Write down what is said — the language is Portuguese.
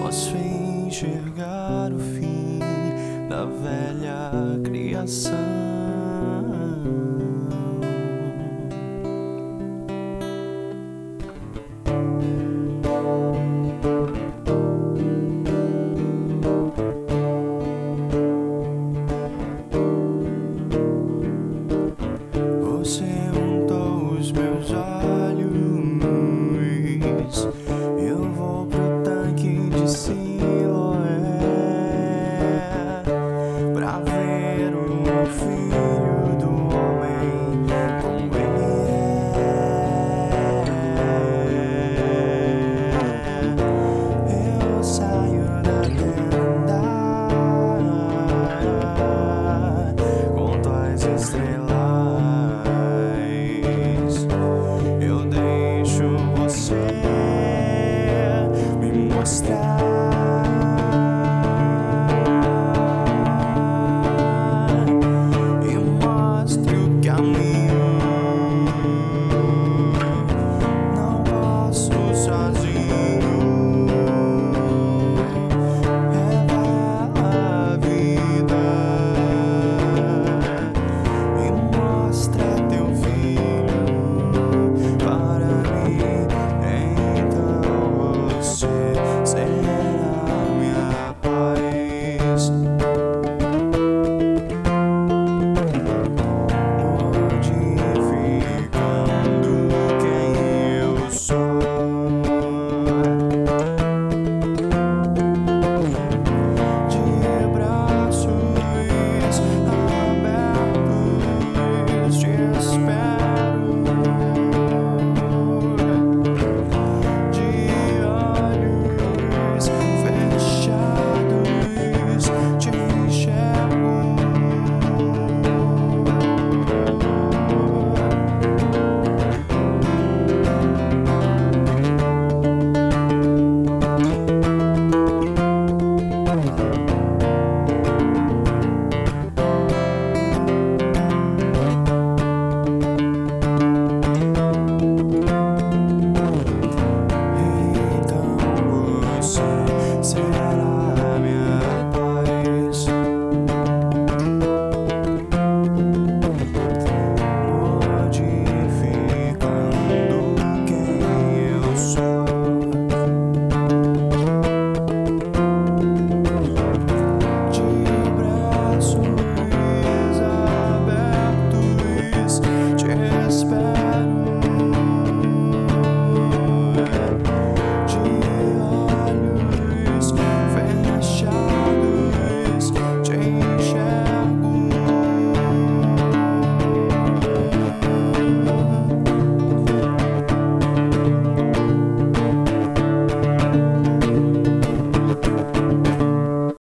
Posso enxergar o fim da velha criação. His.